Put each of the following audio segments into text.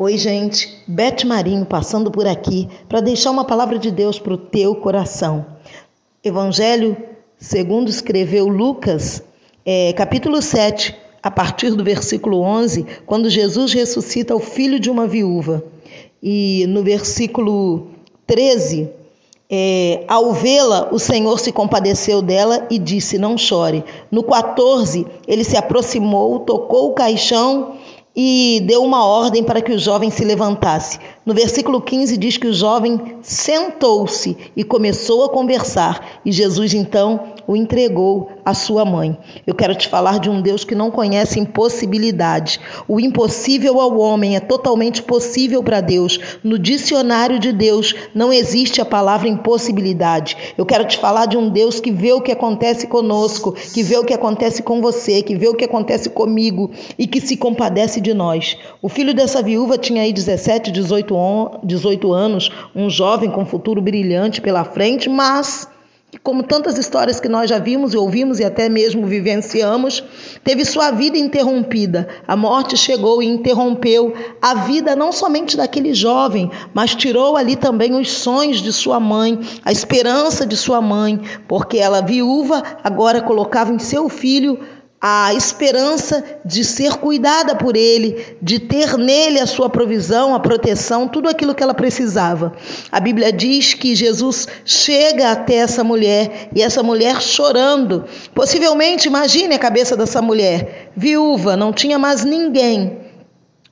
Oi, gente, Beth Marinho passando por aqui para deixar uma palavra de Deus para o teu coração. Evangelho segundo escreveu Lucas, é, capítulo 7, a partir do versículo 11, quando Jesus ressuscita o filho de uma viúva. E no versículo 13, é, ao vê-la, o Senhor se compadeceu dela e disse: Não chore. No 14, ele se aproximou, tocou o caixão e deu uma ordem para que o jovem se levantasse. No versículo 15 diz que o jovem sentou-se e começou a conversar, e Jesus então o entregou à sua mãe. Eu quero te falar de um Deus que não conhece impossibilidade. O impossível ao homem é totalmente possível para Deus. No dicionário de Deus não existe a palavra impossibilidade. Eu quero te falar de um Deus que vê o que acontece conosco, que vê o que acontece com você, que vê o que acontece comigo e que se compadece de nós. O filho dessa viúva tinha aí 17, 18, 18 anos, um jovem com futuro brilhante pela frente, mas como tantas histórias que nós já vimos e ouvimos e até mesmo vivenciamos, teve sua vida interrompida. A morte chegou e interrompeu a vida não somente daquele jovem, mas tirou ali também os sonhos de sua mãe, a esperança de sua mãe, porque ela viúva agora colocava em seu filho a esperança de ser cuidada por ele, de ter nele a sua provisão, a proteção, tudo aquilo que ela precisava. A Bíblia diz que Jesus chega até essa mulher e essa mulher chorando. Possivelmente, imagine a cabeça dessa mulher, viúva, não tinha mais ninguém.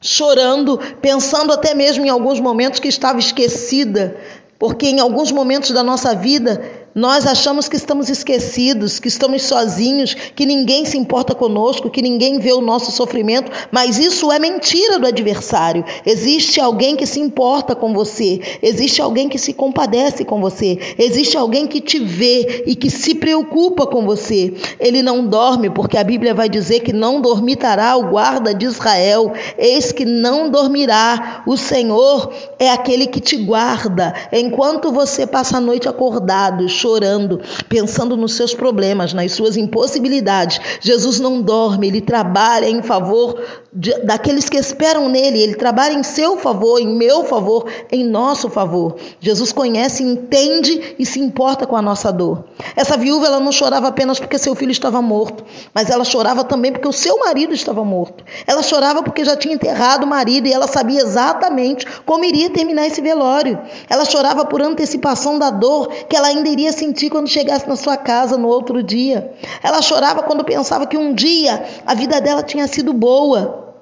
Chorando, pensando até mesmo em alguns momentos que estava esquecida, porque em alguns momentos da nossa vida nós achamos que estamos esquecidos, que estamos sozinhos, que ninguém se importa conosco, que ninguém vê o nosso sofrimento, mas isso é mentira do adversário. Existe alguém que se importa com você, existe alguém que se compadece com você, existe alguém que te vê e que se preocupa com você. Ele não dorme, porque a Bíblia vai dizer que não dormitará o guarda de Israel, eis que não dormirá. O Senhor é aquele que te guarda enquanto você passa a noite acordado chorando, pensando nos seus problemas, nas suas impossibilidades. Jesus não dorme, ele trabalha em favor de, daqueles que esperam nele, ele trabalha em seu favor, em meu favor, em nosso favor. Jesus conhece, entende e se importa com a nossa dor. Essa viúva ela não chorava apenas porque seu filho estava morto, mas ela chorava também porque o seu marido estava morto. Ela chorava porque já tinha enterrado o marido e ela sabia exatamente como iria terminar esse velório. Ela chorava por antecipação da dor que ela ainda iria sentir quando chegasse na sua casa no outro dia. Ela chorava quando pensava que um dia a vida dela tinha sido boa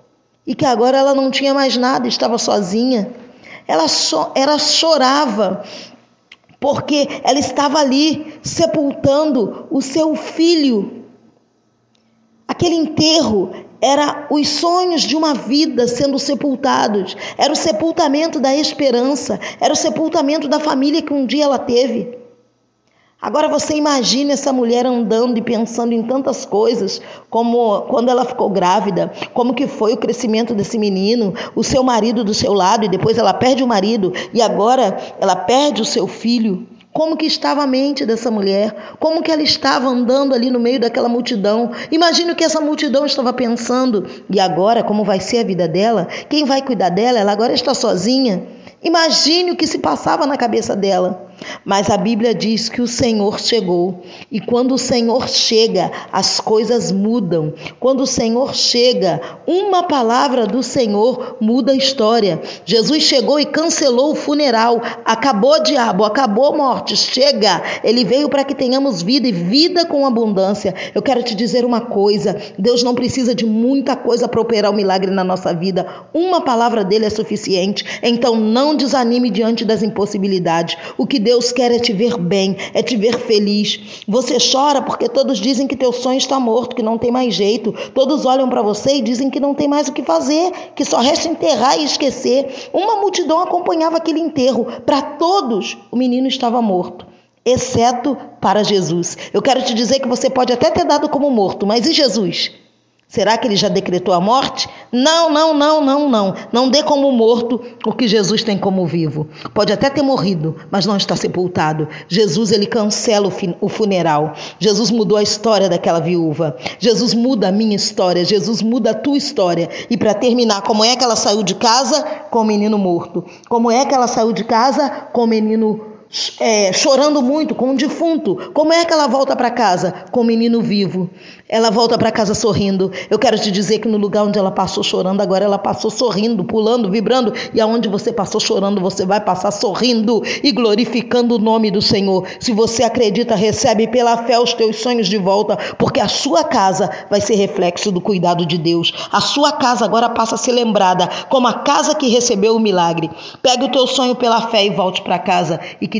e que agora ela não tinha mais nada, estava sozinha. Ela, so, ela chorava porque ela estava ali sepultando o seu filho. Aquele enterro era os sonhos de uma vida sendo sepultados, era o sepultamento da esperança, era o sepultamento da família que um dia ela teve. Agora você imagine essa mulher andando e pensando em tantas coisas, como quando ela ficou grávida, como que foi o crescimento desse menino, o seu marido do seu lado e depois ela perde o marido e agora ela perde o seu filho. Como que estava a mente dessa mulher? Como que ela estava andando ali no meio daquela multidão? Imagine o que essa multidão estava pensando. E agora, como vai ser a vida dela? Quem vai cuidar dela? Ela agora está sozinha. Imagine o que se passava na cabeça dela. Mas a Bíblia diz que o Senhor chegou. E quando o Senhor chega, as coisas mudam. Quando o Senhor chega, uma palavra do Senhor muda a história. Jesus chegou e cancelou o funeral. Acabou diabo, acabou morte. Chega. Ele veio para que tenhamos vida e vida com abundância. Eu quero te dizer uma coisa: Deus não precisa de muita coisa para operar o um milagre na nossa vida. Uma palavra dele é suficiente. Então não desanime diante das impossibilidades. O que Deus Deus quer é te ver bem, é te ver feliz. Você chora porque todos dizem que teu sonho está morto, que não tem mais jeito. Todos olham para você e dizem que não tem mais o que fazer, que só resta enterrar e esquecer. Uma multidão acompanhava aquele enterro. Para todos, o menino estava morto exceto para Jesus. Eu quero te dizer que você pode até ter dado como morto, mas e Jesus? Será que ele já decretou a morte? Não, não, não, não, não. Não dê como morto o que Jesus tem como vivo. Pode até ter morrido, mas não está sepultado. Jesus ele cancela o funeral. Jesus mudou a história daquela viúva. Jesus muda a minha história. Jesus muda a tua história. E para terminar, como é que ela saiu de casa? com o menino morto? Como é que ela saiu de casa com o menino é, chorando muito com um defunto. Como é que ela volta para casa com o menino vivo? Ela volta para casa sorrindo. Eu quero te dizer que no lugar onde ela passou chorando, agora ela passou sorrindo, pulando, vibrando. E aonde você passou chorando, você vai passar sorrindo e glorificando o nome do Senhor. Se você acredita, recebe pela fé os teus sonhos de volta, porque a sua casa vai ser reflexo do cuidado de Deus. A sua casa agora passa a ser lembrada como a casa que recebeu o milagre. Pegue o teu sonho pela fé e volte para casa. E